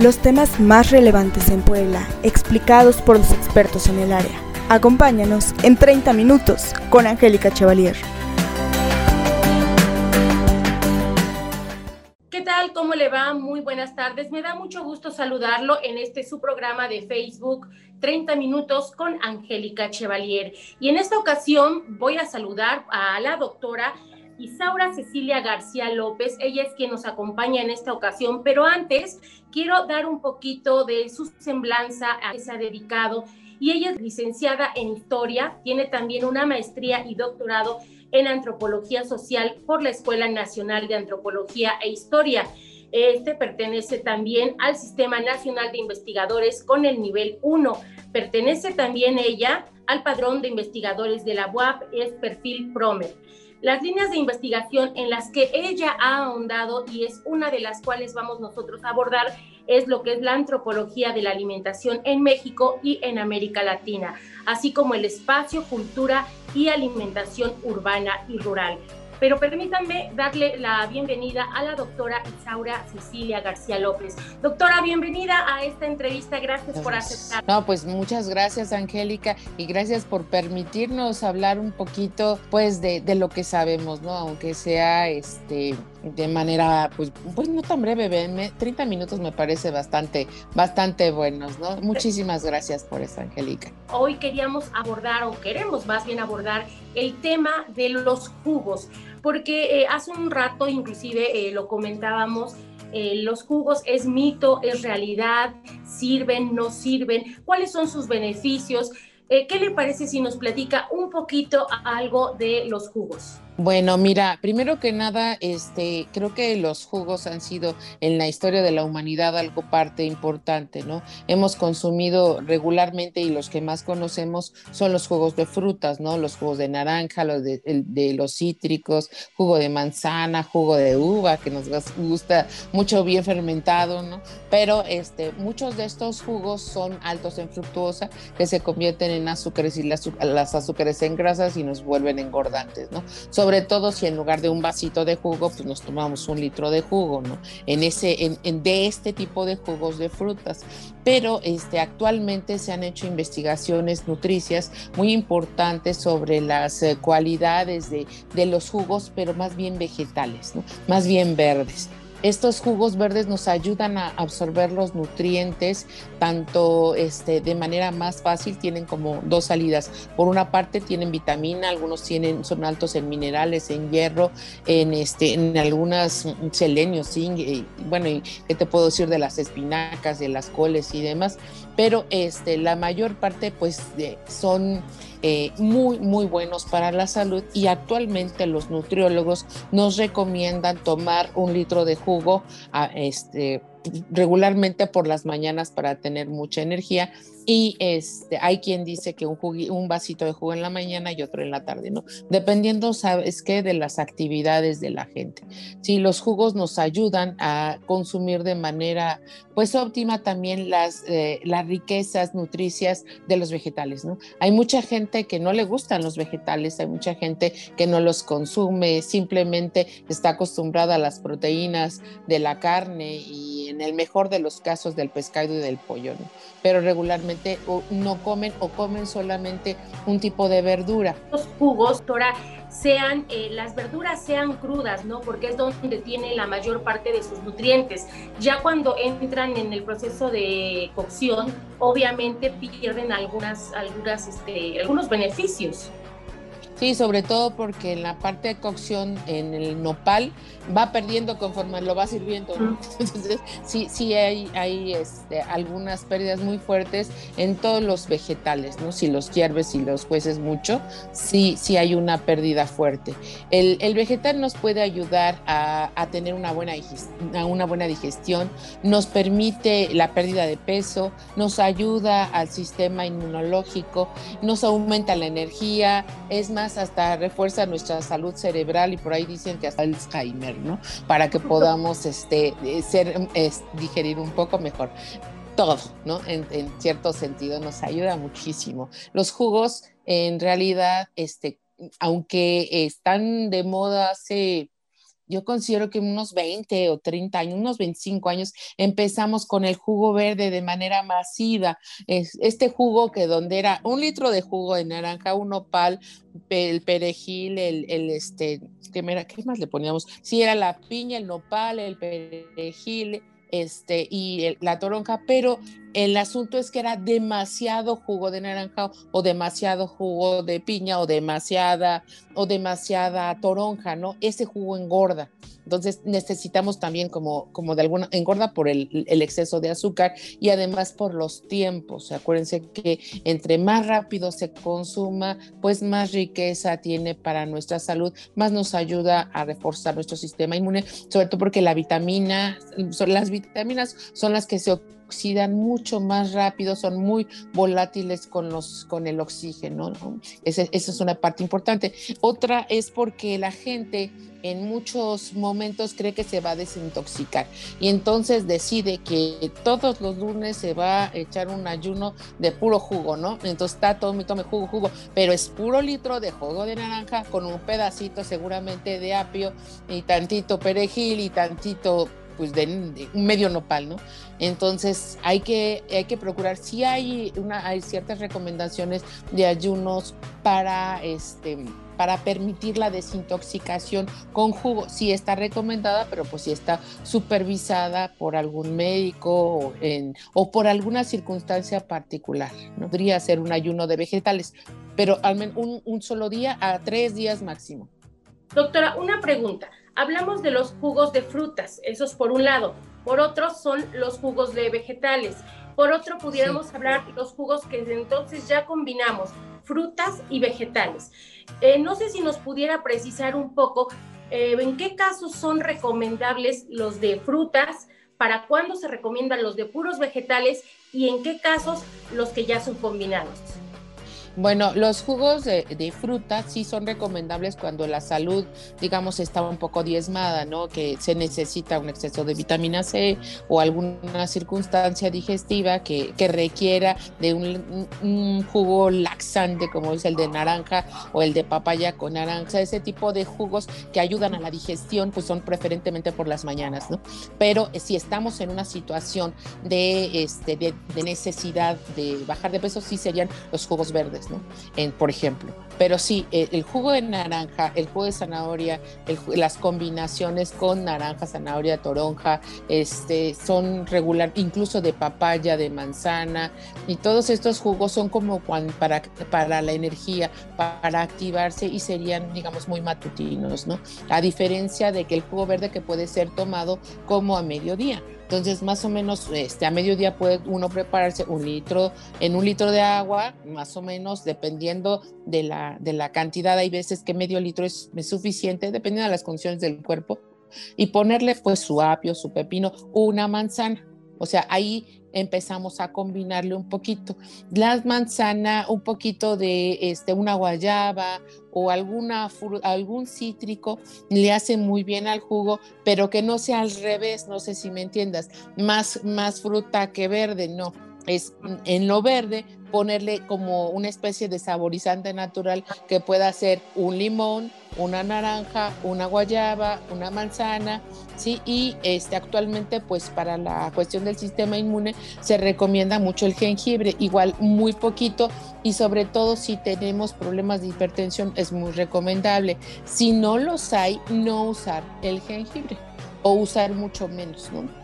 Los temas más relevantes en Puebla, explicados por los expertos en el área. Acompáñanos en 30 minutos con Angélica Chevalier. ¿Qué tal? ¿Cómo le va? Muy buenas tardes. Me da mucho gusto saludarlo en este su programa de Facebook 30 minutos con Angélica Chevalier. Y en esta ocasión voy a saludar a la doctora Isaura Cecilia García López. Ella es quien nos acompaña en esta ocasión, pero antes quiero dar un poquito de su semblanza a que se ha dedicado. Y ella es licenciada en Historia, tiene también una maestría y doctorado en Antropología Social por la Escuela Nacional de Antropología e Historia. Este pertenece también al Sistema Nacional de Investigadores con el nivel 1. Pertenece también ella al Padrón de Investigadores de la UAP, es perfil PROMER las líneas de investigación en las que ella ha ahondado y es una de las cuales vamos nosotros a abordar es lo que es la antropología de la alimentación en México y en América Latina, así como el espacio, cultura y alimentación urbana y rural. Pero permítanme darle la bienvenida a la doctora Isaura Cecilia García López. Doctora, bienvenida a esta entrevista. Gracias, por aceptar. No, pues muchas gracias, Angélica, y gracias por permitirnos hablar un poquito, pues, de, de lo que sabemos, ¿no? Aunque sea, este, de manera, pues, pues no tan breve, 30 minutos me parece bastante, bastante buenos, ¿no? Muchísimas gracias por eso, Angélica. Hoy queríamos abordar, o queremos más bien abordar, el tema de los jugos, porque eh, hace un rato inclusive eh, lo comentábamos, eh, los jugos es mito, es realidad, sirven, no sirven, cuáles son sus beneficios. ¿Qué le parece si nos platica un poquito algo de los jugos? Bueno, mira, primero que nada, este, creo que los jugos han sido en la historia de la humanidad algo parte importante, ¿no? Hemos consumido regularmente y los que más conocemos son los jugos de frutas, ¿no? Los jugos de naranja, los de, los cítricos, jugo de manzana, jugo de uva, que nos gusta mucho bien fermentado, ¿no? Pero este, muchos de estos jugos son altos en fructuosa, que se convierten en azúcares y las, las azúcares en grasas y nos vuelven engordantes, ¿no? Todo si en lugar de un vasito de jugo, pues nos tomamos un litro de jugo, ¿no? En ese, en, de este tipo de jugos de frutas. Pero este, actualmente se han hecho investigaciones nutricias muy importantes sobre las eh, cualidades de, de los jugos, pero más bien vegetales, ¿no? Más bien verdes. Estos jugos verdes nos ayudan a absorber los nutrientes tanto este, de manera más fácil, tienen como dos salidas. Por una parte tienen vitamina, algunos tienen, son altos en minerales, en hierro, en, este, en algunas selenios, zinc, y, bueno, y qué te puedo decir de las espinacas, de las coles y demás, pero este, la mayor parte pues son eh, muy, muy buenos para la salud y actualmente los nutriólogos nos recomiendan tomar un litro de jugo a, este, regularmente por las mañanas para tener mucha energía y este, hay quien dice que un, un vasito de jugo en la mañana y otro en la tarde, ¿no? Dependiendo, ¿sabes qué? De las actividades de la gente. Si los jugos nos ayudan a consumir de manera, pues óptima también las, eh, las riquezas nutricias de los vegetales, ¿no? Hay mucha gente que no le gustan los vegetales, hay mucha gente que no los consume, simplemente está acostumbrada a las proteínas de la carne y en el mejor de los casos del pescado y del pollo, ¿no? Pero regularmente no comen o comen solamente un tipo de verdura. Los jugos, doctora, sean, eh, las verduras sean crudas, ¿no? Porque es donde tiene la mayor parte de sus nutrientes. Ya cuando entran en el proceso de cocción, obviamente pierden algunas, algunas, este, algunos beneficios. Sí, sobre todo porque en la parte de cocción, en el nopal, va perdiendo conforme lo va sirviendo. Entonces, sí, sí hay, hay este, algunas pérdidas muy fuertes en todos los vegetales, ¿no? Si los hierves y los jueces mucho, sí, sí hay una pérdida fuerte. El, el vegetal nos puede ayudar a, a tener una buena, una buena digestión, nos permite la pérdida de peso, nos ayuda al sistema inmunológico, nos aumenta la energía, es más, hasta refuerza nuestra salud cerebral y por ahí dicen que hasta Alzheimer, Para que podamos este, ser, digerir un poco mejor. Todo, ¿no? En, cierto sentido nos ayuda muchísimo. Los jugos, en realidad, este, aunque están de moda hace yo considero que unos 20 o 30 años, unos 25 años, empezamos con el jugo verde de manera masiva. este jugo que donde era un litro de jugo de naranja, un opal, el perejil, el, este, ¿qué, ¿qué más le poníamos? Sí, era la piña, el nopal, el perejil, este, y la toronja, pero el asunto es que era demasiado jugo de naranja o demasiado jugo de piña o demasiada o demasiada toronja, ¿no? Ese jugo engorda. Entonces necesitamos también como, como de alguna, engorda por el, exceso de azúcar y además por los tiempos. Acuérdense que entre más rápido se consuma, pues más riqueza tiene para nuestra salud, más nos ayuda a reforzar nuestro sistema inmune, sobre todo porque las vitaminas son las que se oxidan mucho más rápido, son muy volátiles con, los, con el oxígeno. ¿no? Esa, esa es una parte importante. Otra es porque la gente en muchos momentos cree que se va a desintoxicar y entonces decide que todos los lunes se va a echar un ayuno de puro jugo, ¿no? Entonces está tome, tome jugo, jugo, pero es puro litro de jugo de naranja con un pedacito seguramente de apio y tantito perejil y tantito pues de, un medio nopal, ¿no? Entonces hay que, hay que procurar, si hay, una, hay ciertas recomendaciones de ayunos para este para permitir la desintoxicación con jugo. Sí está recomendada, pero pues sí está supervisada por algún médico o, en, o por alguna circunstancia particular. ¿no? Podría ser un ayuno de vegetales, pero al menos un solo día a tres días máximo. Doctora, una pregunta. Hablamos de los jugos de frutas, esos por un lado. Por otro son los jugos de vegetales. Por otro pudiéramos hablar de los jugos que entonces ya combinamos frutas y vegetales. Eh, no sé si nos pudiera precisar un poco eh, en qué casos son recomendables los de frutas, para cuándo se recomiendan los de puros vegetales y en qué casos los que ya son combinados. Bueno, los jugos de, fruta sí son recomendables cuando la salud, digamos, está un poco diezmada, ¿no? Que se necesita un exceso de vitamina C o alguna circunstancia digestiva que, requiera de un, jugo laxante como es el de naranja o el de papaya con naranja. Ese tipo de jugos que ayudan a la digestión, pues son preferentemente por las mañanas, ¿no? Pero si estamos en una situación de, este, de necesidad de bajar de peso, sí serían los jugos verdes. Por ejemplo. Pero sí, el, jugo de naranja, el jugo de zanahoria, las combinaciones con naranja, zanahoria, toronja, este, son regular, incluso de papaya, de manzana, y todos estos jugos son como para, para la energía, para activarse y serían, digamos, muy matutinos, ¿no? A diferencia de que el jugo verde que puede ser tomado como a mediodía. Entonces, más o menos, este, a mediodía puede uno prepararse un litro, en un litro de agua, más o menos, dependiendo de la, de la cantidad. Hay veces que medio litro es, suficiente, dependiendo de las condiciones del cuerpo. Y ponerle pues su apio, su pepino, una manzana. O sea, ahí empezamos a combinarle un poquito. La manzana, un poquito de este, una guayaba o alguna, algún cítrico le hace muy bien al jugo, pero que no sea al revés, no sé si me entiendas, más, más fruta que verde, no. Es en lo verde ponerle como una especie de saborizante natural que pueda ser un limón, una naranja, una guayaba, una manzana, ¿sí? Y este, actualmente, pues para la cuestión del sistema inmune se recomienda mucho el jengibre, igual muy poquito y sobre todo si tenemos problemas de hipertensión es muy recomendable. Si no los hay, no usar el jengibre o usar mucho menos, ¿no?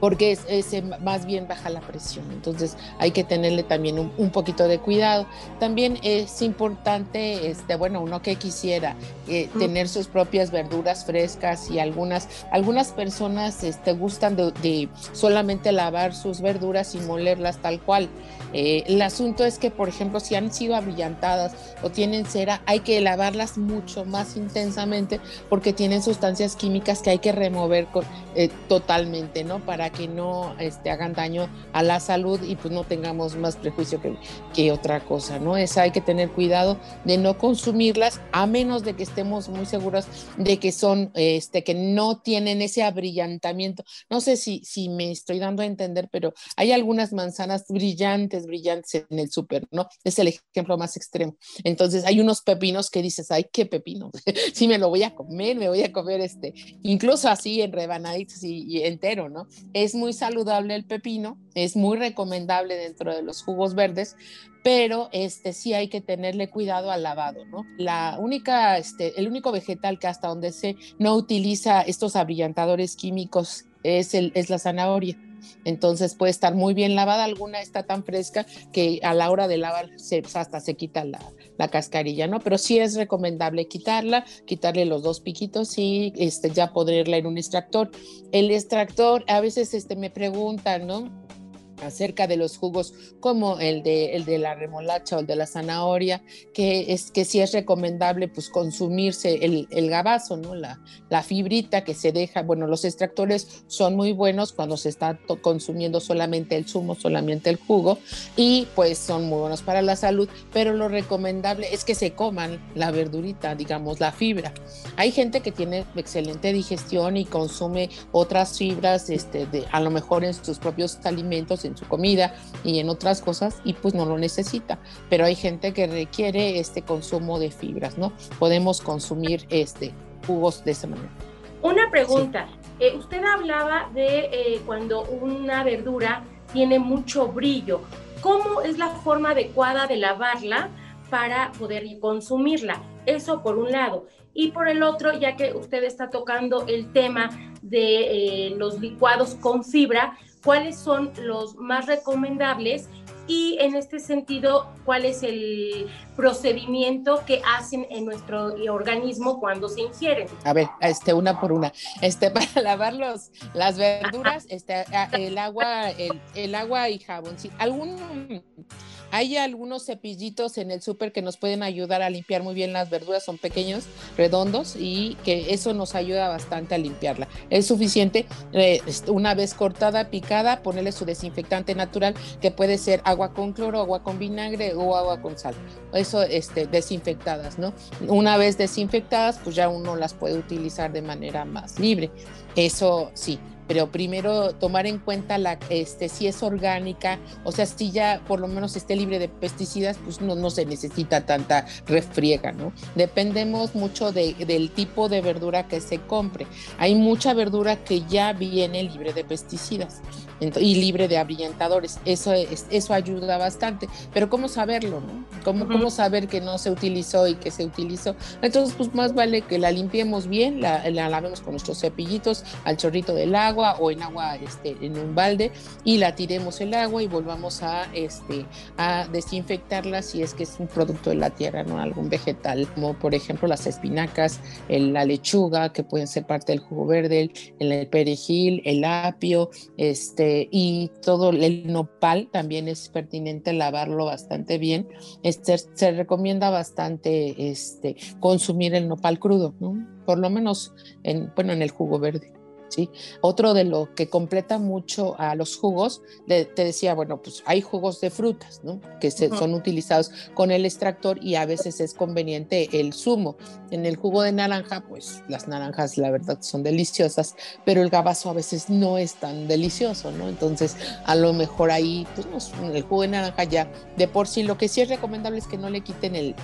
Porque es, más bien baja la presión. Entonces hay que tenerle también un, poquito de cuidado. También es importante, este, bueno, uno que quisiera eh, tener sus propias verduras frescas y algunas, algunas personas este, gustan de, solamente lavar sus verduras y molerlas tal cual. Eh, el asunto es que, por ejemplo, si han sido abrillantadas o tienen cera, hay que lavarlas mucho más intensamente porque tienen sustancias químicas que hay que remover eh, totalmente, ¿no? Para para que no este, hagan daño a la salud y pues no tengamos más prejuicio que, que otra cosa, ¿no? Es hay que tener cuidado de no consumirlas a menos de que estemos muy seguros de que son, este, que no tienen ese abrillantamiento. No sé si, si me estoy dando a entender, pero hay algunas manzanas brillantes, brillantes en el súper, ¿no? Es el ejemplo más extremo. Entonces hay unos pepinos que dices, ay, qué pepino, sí me lo voy a comer, me voy a comer este, incluso así en rebanaditos y, entero, ¿no? Es muy saludable el pepino, es muy recomendable dentro de los jugos verdes, pero este sí hay que tenerle cuidado al lavado, ¿no? La única, este, el único vegetal que hasta donde se no utiliza estos abrillantadores químicos es, el, es la zanahoria. Entonces puede estar muy bien lavada, alguna está tan fresca que a la hora de lavar se, hasta se quita la, la, cascarilla, ¿no? Pero sí es recomendable quitarla, quitarle los dos piquitos y este, ya ponerla en un extractor. El extractor, a veces este, me preguntan, ¿no? Acerca de los jugos como el de, el de la remolacha o el de la zanahoria, que es que sí es recomendable pues consumirse el, el gabazo, ¿no? La, la, fibrita que se deja, bueno, los extractores son muy buenos cuando se está consumiendo solamente el zumo, solamente el jugo, y pues son muy buenos para la salud, pero lo recomendable es que se coman la verdurita, digamos, la fibra. Hay gente que tiene excelente digestión y consume otras fibras, este, de, a lo mejor en sus propios alimentos, en su comida y en otras cosas y pues no lo necesita. Pero hay gente que requiere este consumo de fibras, ¿no? Podemos consumir este jugos de esa manera. Una pregunta. Eh, usted hablaba de eh, cuando una verdura tiene mucho brillo. ¿Cómo es la forma adecuada de lavarla para poder consumirla? Eso por un lado. Y por el otro, ya que usted está tocando el tema de eh, los licuados con fibra, cuáles son los más recomendables y en este sentido, cuál es el procedimiento que hacen en nuestro organismo cuando se ingieren. A ver, este, una por una. Este, para lavar los, las verduras, este, el agua, el, el agua y jabón. Sí, algún hay algunos cepillitos en el súper que nos pueden ayudar a limpiar muy bien las verduras, son pequeños, redondos y que eso nos ayuda bastante a limpiarla. Es suficiente eh, una vez cortada, picada, ponerle su desinfectante natural que puede ser agua con cloro, agua con vinagre o agua con sal. Eso este, desinfectadas, ¿no? Una vez desinfectadas, pues ya uno las puede utilizar de manera más libre. Eso sí, pero primero tomar en cuenta la, este, si es orgánica, o sea, si ya por lo menos esté libre de pesticidas, pues no, no se necesita tanta refriega, ¿no? Dependemos mucho de, del tipo de verdura que se compre. Hay mucha verdura que ya viene libre de pesticidas y libre de abrillantadores. Eso, es, eso ayuda bastante. Pero ¿cómo saberlo? No? ¿Cómo, ¿Cómo saber que no se utilizó y que se utilizó? Entonces, pues más vale que la limpiemos bien, la, la lavemos con nuestros cepillitos al chorrito del agua o en agua este, en un balde y la tiremos el agua y volvamos a, este, a desinfectarla si es que es un producto de la tierra, ¿no? Algún vegetal, como por ejemplo las espinacas, la lechuga, que pueden ser parte del jugo verde, el, el perejil, el apio, este y todo el nopal también es pertinente lavarlo bastante bien. Este, se recomienda bastante este, consumir el nopal crudo, por lo menos en, bueno, en el jugo verde. ¿Sí? Otro de lo que completa mucho a los jugos, te decía, bueno, pues hay jugos de frutas, ¿no? Que son utilizados con el extractor y a veces es conveniente el zumo. En el jugo de naranja, pues las naranjas la verdad son deliciosas, pero el gabazo a veces no es tan delicioso, ¿no? Entonces, a lo mejor ahí, pues el jugo de naranja ya de por sí, lo que sí es recomendable es que no le quiten el,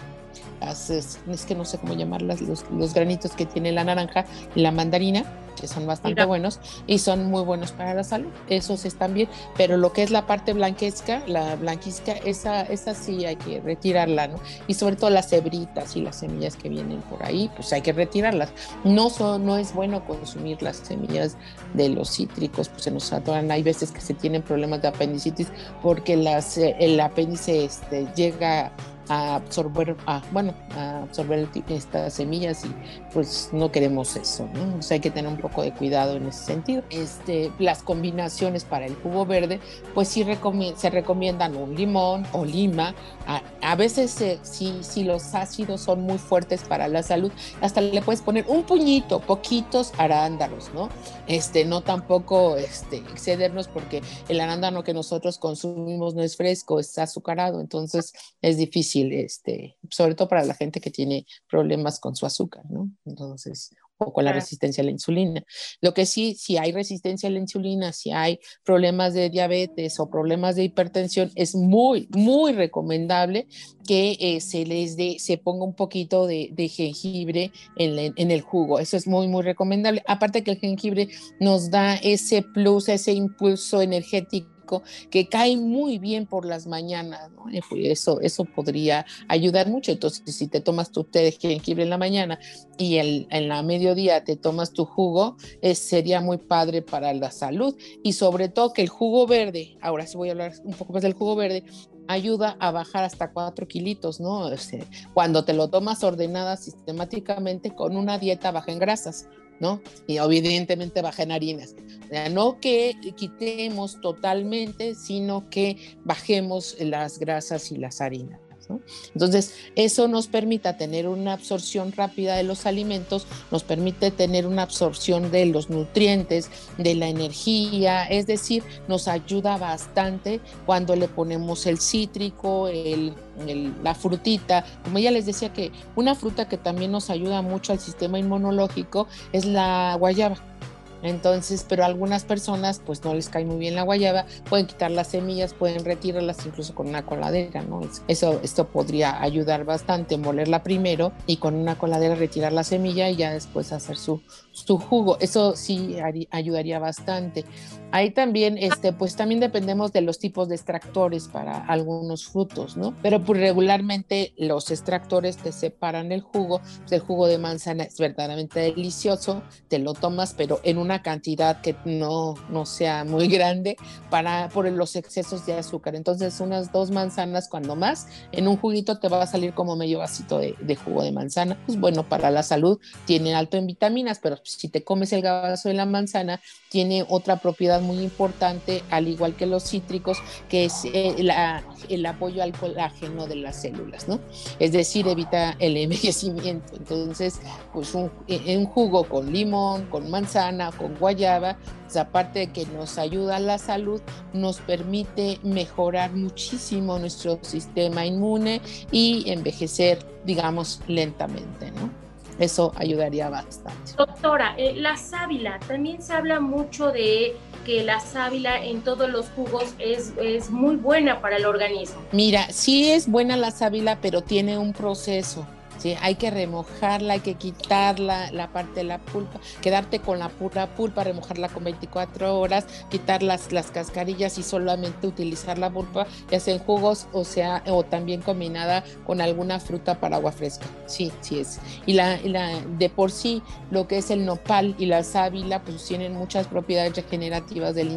es, que no sé cómo llamarlas, los, los granitos que tiene la naranja y la mandarina, que son bastante buenos y son muy buenos para la salud. Esos están bien, pero lo que es la parte blanquesca, la blanquisca, esa, esa sí hay que retirarla, ¿no? Y sobre todo las cebritas y las semillas que vienen por ahí, pues hay que retirarlas. No, son, no es bueno consumir las semillas de los cítricos, pues se nos atoran. Hay veces que se tienen problemas de apendicitis porque las, eh, el apéndice este, llega a absorber, a, bueno, a absorber estas semillas y pues no queremos eso, ¿no? O sea, hay que tener un poco de cuidado en ese sentido. Este, las combinaciones para el jugo verde, pues sí se recomiendan un limón o lima, a veces eh, si, los ácidos son muy fuertes para la salud, hasta le puedes poner un puñito, poquitos arándanos, ¿no? Este, no tampoco este, excedernos porque el arándano que nosotros consumimos no es fresco, es azucarado, entonces es difícil, este, sobre todo para la gente que tiene problemas con su azúcar, ¿no? Entonces, o con la resistencia a la insulina. Lo que sí, si hay resistencia a la insulina, si hay problemas de diabetes o problemas de hipertensión, es muy, muy recomendable que eh, se les dé, se ponga un poquito de, jengibre en, en, el jugo. Eso es muy, muy recomendable. Aparte que el jengibre nos da ese plus, ese impulso energético que cae muy bien por las mañanas, ¿no? Eso, eso podría ayudar mucho. Entonces, si te tomas tu té de jengibre en la mañana y en la mediodía te tomas tu jugo, sería muy padre para la salud. Y sobre todo que el jugo verde, ahora sí voy a hablar un poco más del jugo verde, ayuda a bajar hasta 4 kilitos, ¿no? Cuando te lo tomas ordenada sistemáticamente con una dieta baja en grasas. ¿No? Y evidentemente baja en harinas. no que quitemos totalmente, sino que bajemos las grasas y las harinas. Entonces, eso nos permite tener una absorción rápida de los alimentos, nos permite tener una absorción de los nutrientes, de la energía, es decir, nos ayuda bastante cuando le ponemos el cítrico, la frutita. Como ya les decía que una fruta que también nos ayuda mucho al sistema inmunológico es la guayaba. Entonces, pero algunas personas pues no les cae muy bien la guayaba, pueden quitar las semillas, pueden retirarlas incluso con una coladera, ¿no? Eso, esto podría ayudar bastante, molerla primero y con una coladera retirar la semilla y ya después hacer su, su jugo. Eso sí ayudaría bastante. Ahí también, este, pues también dependemos de los tipos de extractores para algunos frutos, ¿no? Pero pues regularmente los extractores te separan el jugo. el jugo de manzana es verdaderamente delicioso, te lo tomas, pero en una cantidad que no, no sea muy grande para, por los excesos de azúcar. Entonces, unas dos manzanas, cuando más, en un juguito te va a salir como medio vasito de, de jugo de manzana. Pues bueno, para la salud tiene alto en vitaminas, pero si te comes el gabazo de la manzana, tiene otra propiedad muy importante, al igual que los cítricos, que es eh, el apoyo al colágeno de las células, ¿no? Es decir, evita el envejecimiento. Entonces, pues un, un jugo con limón, con manzana, con guayaba, pues aparte de que nos ayuda a la salud, nos permite mejorar muchísimo nuestro sistema inmune y envejecer, digamos, lentamente, ¿no? Eso ayudaría bastante. Doctora, eh, la sábila, también se habla mucho de que la sábila en todos los jugos es, es muy buena para el organismo. Mira, sí es buena la sábila, pero tiene un proceso. Hay que remojarla, hay que quitarla, la parte de la pulpa, quedarte con la pura pulpa, remojarla con 24 horas, quitar las, las cascarillas y solamente utilizar la pulpa, ya sea en jugos o sea, o también combinada con alguna fruta para agua fresca. Sí, sí es. Y la, la de por sí, lo que es el nopal y la sábila, pues tienen muchas propiedades regenerativas del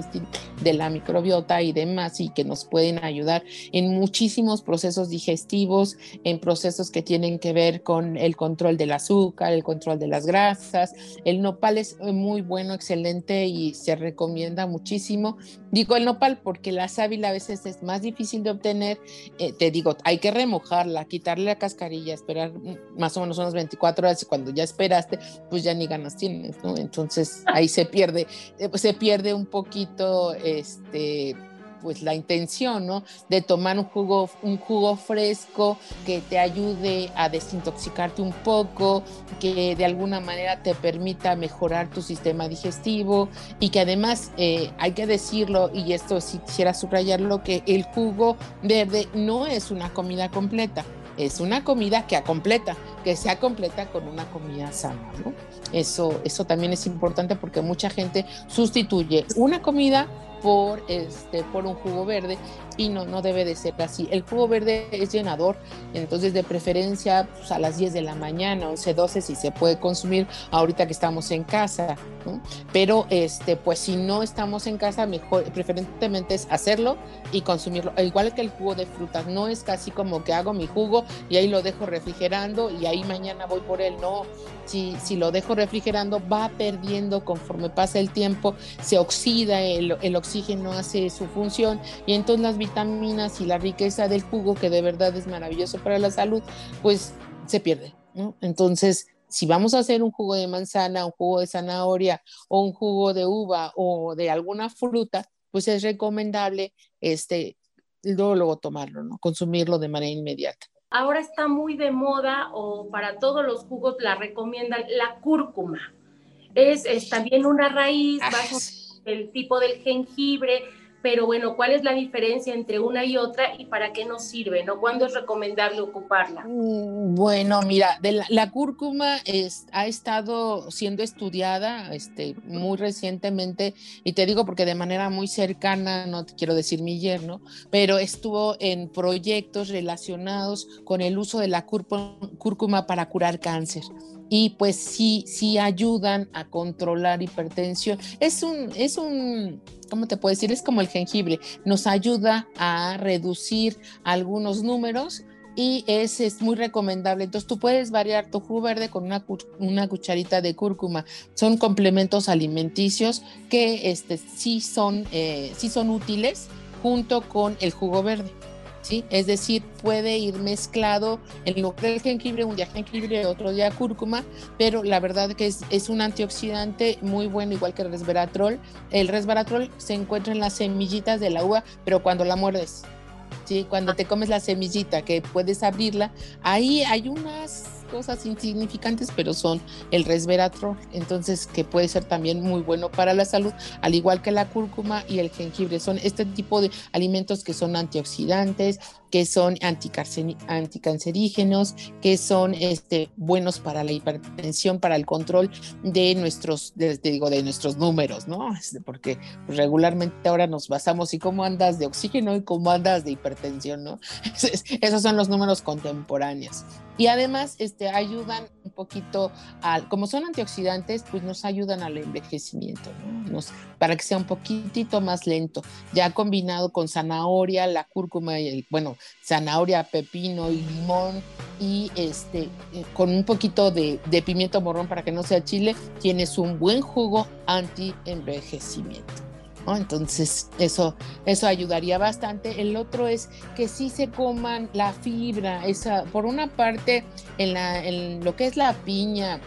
de la microbiota y demás, y que nos pueden ayudar en muchísimos procesos digestivos, en procesos que tienen que ver con el control del azúcar, el control de las grasas. El nopal es muy bueno, excelente y se recomienda muchísimo. Digo el nopal porque la sábila a veces es más difícil de obtener. Eh, te digo, hay que remojarla, quitarle la cascarilla, esperar más o menos unas 24 horas y cuando ya esperaste, pues ya ni ganas tienes, ¿no? Entonces ahí se pierde, eh, se pierde un poquito este pues la intención, ¿no? De tomar un jugo, un jugo fresco que te ayude a desintoxicarte un poco, que de alguna manera te permita mejorar tu sistema digestivo y que además eh, hay que decirlo, y esto si quisiera subrayarlo, que el jugo verde no es una comida completa es una comida que completa, que sea completa con una comida sana, ¿no? Eso, eso también es importante porque mucha gente sustituye una comida por, este, por un jugo verde y no, no debe de ser así. El jugo verde es llenador, entonces de preferencia pues, a las 10 de la mañana, 11, 12 si se puede consumir ahorita que estamos en casa, pero este, pues si no estamos en casa, mejor, preferentemente es hacerlo y consumirlo, igual que el jugo de frutas, no es casi como que hago mi jugo y ahí lo dejo refrigerando y ahí mañana voy por él, no, si, si lo dejo refrigerando va perdiendo conforme pasa el tiempo, se oxida el, el oxígeno hace su función y entonces las vitaminas y la riqueza del jugo, que de verdad es maravilloso para la salud, pues se pierde. ¿no? Entonces, si vamos a hacer un jugo de manzana, un jugo de zanahoria o un jugo de uva o de alguna fruta, pues es recomendable este, luego, luego tomarlo, ¿no? consumirlo de manera inmediata. Ahora está muy de moda o para todos los jugos la recomiendan la cúrcuma. Es, es también una raíz, bajo el tipo del jengibre, pero bueno, ¿cuál es la diferencia entre una y otra y para qué nos sirve? ¿no? ¿Cuándo es recomendable ocuparla? Mm, bueno, mira, de la, cúrcuma es, ha estado siendo estudiada este, muy recientemente, y te digo porque de manera muy cercana, no te quiero decir mi yerno, pero estuvo en proyectos relacionados con el uso de la cúrcuma para curar cáncer y pues sí, sí ayudan a controlar hipertensión. Es un, es un, ¿cómo te puedo decir? Es como el jengibre, nos ayuda a reducir algunos números y es, es, muy recomendable. Entonces tú puedes variar tu jugo verde con una, una cucharita de cúrcuma. Son complementos alimenticios que este, sí, son, eh, sí son útiles junto con el jugo verde. Es decir, puede ir mezclado en lugar del jengibre, un día jengibre, otro día cúrcuma, pero la verdad que es, un antioxidante muy bueno, igual que el resveratrol. El resveratrol se encuentra en las semillitas de la uva, pero cuando la muerdes, ¿sí? Cuando te comes la semillita, que puedes abrirla, ahí hay unas cosas insignificantes, pero son el resveratrol, entonces que puede ser también muy bueno para la salud, al igual que la cúrcuma y el jengibre. Son este tipo de alimentos que son antioxidantes, que son anticancerígenos, que son este, buenos para la hipertensión, para el control de nuestros, digo, de nuestros números, ¿no? Este, porque regularmente ahora nos basamos y cómo andas de oxígeno y cómo andas de hipertensión, ¿no? Esos son los números contemporáneos. Y además este, ayudan poquito, al, como son antioxidantes, pues nos ayudan al envejecimiento, ¿no? Nos, para que sea un poquitito más lento. Ya combinado con zanahoria, la cúrcuma y el, bueno, zanahoria, pepino y limón y este, eh, con un poquito de, de pimiento morrón para que no sea chile, tienes un buen jugo anti-envejecimiento. Entonces, eso, eso ayudaría bastante. El otro es que sí se coman la fibra, esa, por una parte, en, la, en lo que es la piña,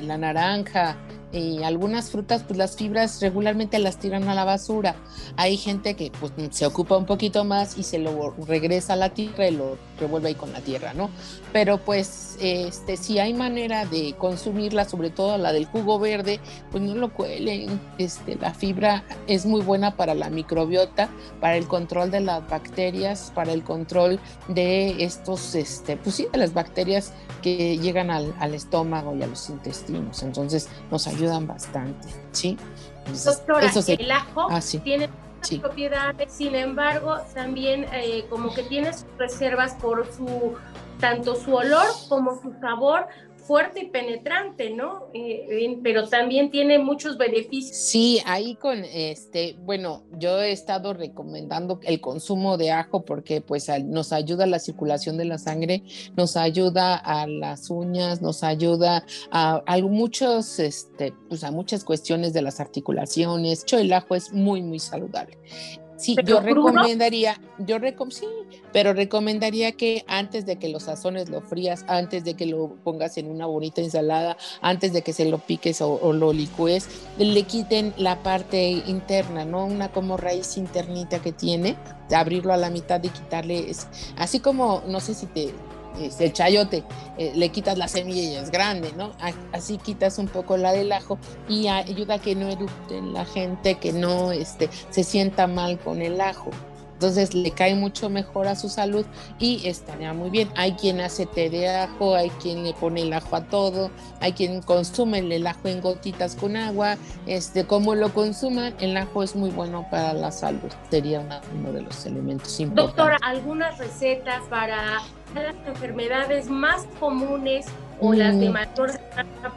la naranja, y algunas frutas, pues las fibras regularmente las tiran a la basura. Hay gente que pues se ocupa un poquito más y se lo regresa a la tierra y lo revuelve ahí con la tierra, ¿no? Pero pues este, si hay manera de consumirla, sobre todo la del jugo verde, pues no lo cuelen. Este, la fibra es muy buena para la microbiota, para el control de las bacterias, para el control de estos, este, pues sí, de las bacterias que llegan al, al estómago y a los intestinos. Entonces nos ayuda ayudan bastante, ¿sí? Doctora, el ajo ah, tiene propiedades, sin embargo, también eh, como que tiene sus reservas por su tanto su olor como su sabor, fuerte y penetrante, ¿no? Eh, pero también tiene muchos beneficios. Sí, ahí con este, bueno, yo he estado recomendando el consumo de ajo porque pues nos ayuda a la circulación de la sangre, nos ayuda a las uñas, nos ayuda a, a muchos, este, pues a muchas cuestiones de las articulaciones. El ajo es muy, muy saludable. Sí, yo recomendaría, yo recom sí, pero recomendaría que antes de que lo sazones, lo frías, antes de que lo pongas en una bonita ensalada, antes de que se lo piques o, lo licúes, le quiten la parte interna, ¿no? Una como raíz internita que tiene, abrirlo a la mitad y quitarle, así como, no sé si te, el chayote, eh, le quitas la semilla y es grande, ¿no? Así quitas un poco la del ajo y ayuda a que no erupte la gente, que no este, se sienta mal con el ajo. Entonces le cae mucho mejor a su salud y estaría muy bien. Hay quien hace té de ajo, hay quien le pone el ajo a todo, hay quien consume el ajo en gotitas con agua. Este, como lo consuman, el ajo es muy bueno para la salud. Sería uno de los elementos importantes. Doctora, algunas recetas para las enfermedades más comunes o las de mm. mayor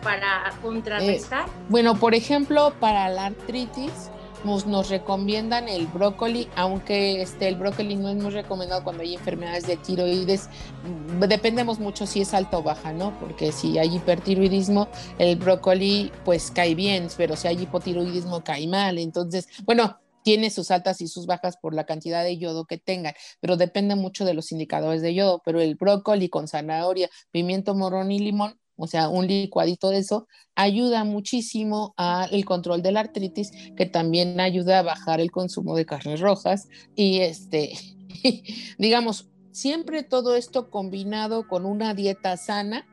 para contrarrestar? Eh, bueno, por ejemplo, para la artritis, nos, recomiendan el brócoli, aunque este, el brócoli no es muy recomendado cuando hay enfermedades de tiroides. Dependemos mucho si es alta o baja, ¿no? Porque si hay hipertiroidismo, el brócoli pues cae bien, pero si hay hipotiroidismo cae mal. Entonces, bueno, tiene sus altas y sus bajas por la cantidad de yodo que tengan, pero depende mucho de los indicadores de yodo. Pero el brócoli con zanahoria, pimiento morón y limón, o sea, un licuadito de eso, ayuda muchísimo al control de la artritis, que también ayuda a bajar el consumo de carnes rojas. Y este, digamos, siempre todo esto combinado con una dieta sana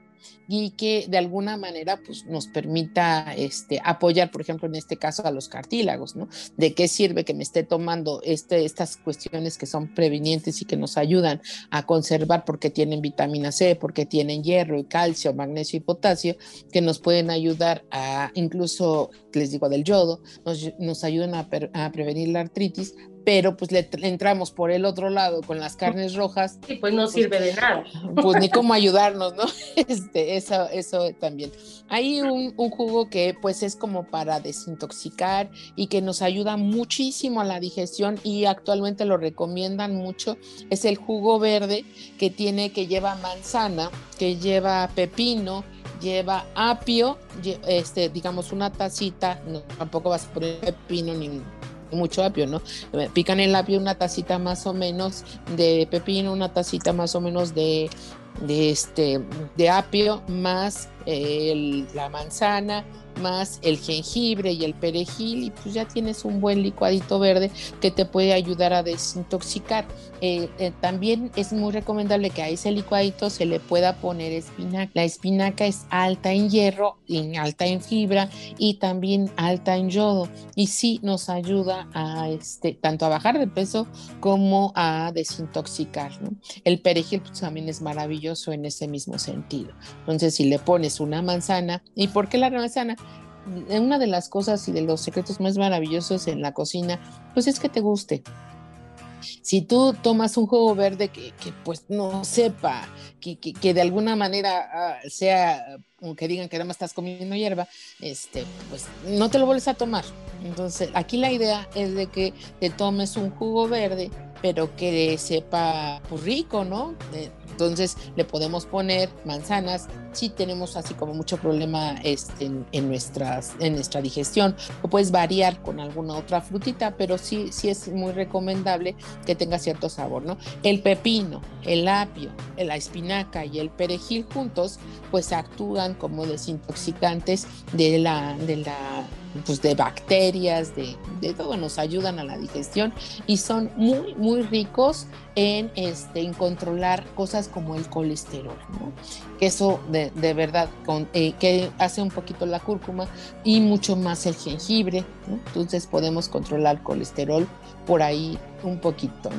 y que de alguna manera pues, nos permita este, apoyar, por ejemplo, en este caso a los cartílagos, ¿no? ¿De qué sirve que me esté tomando este, estas cuestiones que son prevenientes y que nos ayudan a conservar porque tienen vitamina C, porque tienen hierro y calcio, magnesio y potasio, que nos pueden ayudar a, incluso, les digo, del yodo, nos, nos ayudan a, a prevenir la artritis, pero pues le, entramos por el otro lado con las carnes rojas. Sí, pues no sirve de nada. Pues ni cómo ayudarnos, ¿no? Este, eso, eso también. Hay un, un, jugo que pues es como para desintoxicar y que nos ayuda muchísimo a la digestión y actualmente lo recomiendan mucho. Es el jugo verde que tiene, que lleva manzana, que lleva pepino, lleva apio, este, digamos una tacita, no, tampoco vas a poner pepino ni mucho apio, ¿no? Pican el apio una tacita más o menos de pepino, una tacita más o menos de, de este, de apio, más eh, la manzana, más el jengibre y el perejil y pues ya tienes un buen licuadito verde que te puede ayudar a desintoxicar. Eh, eh, también es muy recomendable que a ese licuadito se le pueda poner espinaca. La espinaca es alta en hierro, y alta en fibra y también alta en yodo y sí nos ayuda a este, tanto a bajar de peso como a desintoxicar. El perejil pues, también es maravilloso en ese mismo sentido. Entonces si le pones una manzana, ¿y por qué la manzana? Una de las cosas y de los secretos más maravillosos en la cocina, pues es que te guste. Si tú tomas un jugo verde que, pues no sepa, que, que, de alguna manera ah, sea, que digan que nada más estás comiendo hierba, este, pues no te lo vuelves a tomar. Entonces, aquí la idea es de que te tomes un jugo verde, pero que sepa pues, rico, ¿no? Entonces le podemos poner manzanas si tenemos así como mucho problema este, en, nuestras, en nuestra digestión. O puedes variar con alguna otra frutita, pero sí, sí es muy recomendable que tenga cierto sabor, ¿no? El pepino, el apio, la espinaca y el perejil juntos, pues actúan como desintoxicantes de la, de la pues de bacterias, de, de, todo, nos ayudan a la digestión y son muy, muy ricos en, este, en controlar cosas como el colesterol, ¿no? que eso de, de verdad, eh, que hace un poquito la cúrcuma y mucho más el jengibre, entonces podemos controlar el colesterol por ahí un poquito.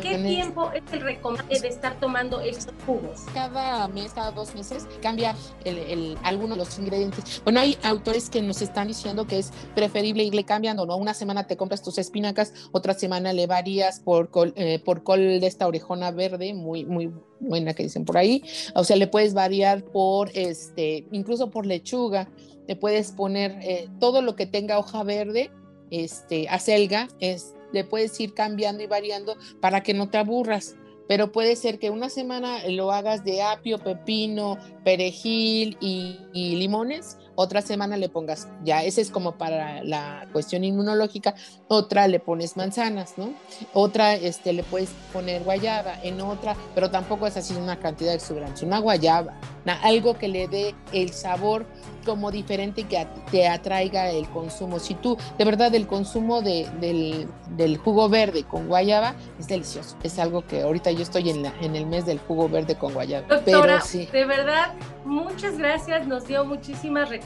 ¿Qué tiempo es el recomendable de estar tomando estos jugos? Cada mes, cada dos meses, cambia el, el, algunos de los ingredientes. Bueno, hay autores que nos están diciendo que es preferible irle cambiando, ¿no? Una semana te compras tus espinacas, otra semana le varías por col, eh, por col de esta orejona verde, muy, muy buena que dicen por ahí. O sea, le puedes variar por, este, incluso por lechuga, le puedes poner eh, todo lo que tenga hoja verde, este, acelga, es le puedes ir cambiando y variando para que no te aburras. Pero puede ser que una semana lo hagas de apio, pepino, perejil y, y limones otra semana le pongas, ya ese es como para la cuestión inmunológica, otra le pones manzanas, ¿no? Otra este, le puedes poner guayaba, en otra, pero tampoco es así una cantidad exuberante, una guayaba, algo que le dé el sabor como diferente y que te atraiga el consumo. Si tú, de verdad, el consumo de, del, del, jugo verde con guayaba es delicioso. Es algo que ahorita yo estoy en, la, en el mes del jugo verde con guayaba. Doctora, pero sí. de verdad, muchas gracias. Nos dio muchísimas recomendaciones,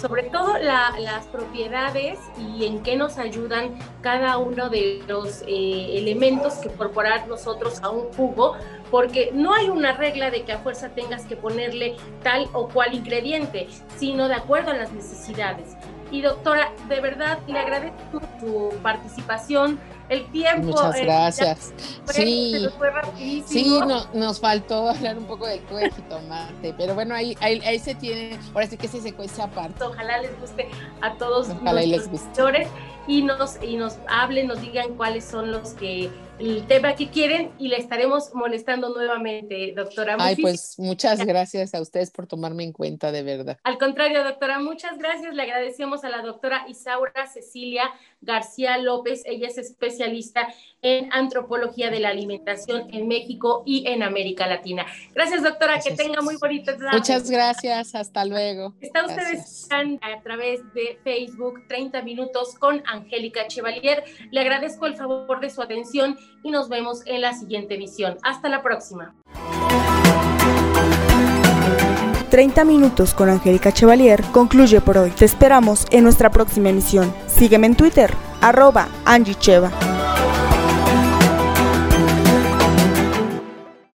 sobre todo la, las propiedades y en qué nos ayudan cada uno de los eh, elementos que incorporar nosotros a un jugo, porque no hay una regla de que a fuerza tengas que ponerle tal o cual ingrediente, sino de acuerdo a las necesidades. Y doctora, de verdad le agradezco tu participación, el tiempo. Muchas eh, gracias. Fue, sí, sí no, nos faltó hablar un poco del cuero y tomate, pero bueno, ahí, ahí, ahí, se tiene, ahora sí que se se cuece aparte. Ojalá les guste a todos Ojalá los les y nos, y nos hablen, nos digan cuáles son los que el tema que quieren y le estaremos molestando nuevamente, doctora. Ay, pues muchas gracias a ustedes por tomarme en cuenta, de verdad. Al contrario, doctora, muchas gracias. Le agradecemos a la doctora Isaura Cecilia García López. Ella es especialista en antropología de la alimentación en México y en América Latina. Gracias, doctora. Que tenga muy bonita tarde. Muchas gracias. Hasta luego. Está ustedes a través de Facebook 30 minutos con Angélica Chevalier. Le agradezco el favor de su atención y nos vemos en la siguiente emisión. Hasta la próxima. 30 minutos con Angélica Chevalier concluye por hoy. Te esperamos en nuestra próxima emisión. Sígueme en Twitter, arroba Angie Cheva.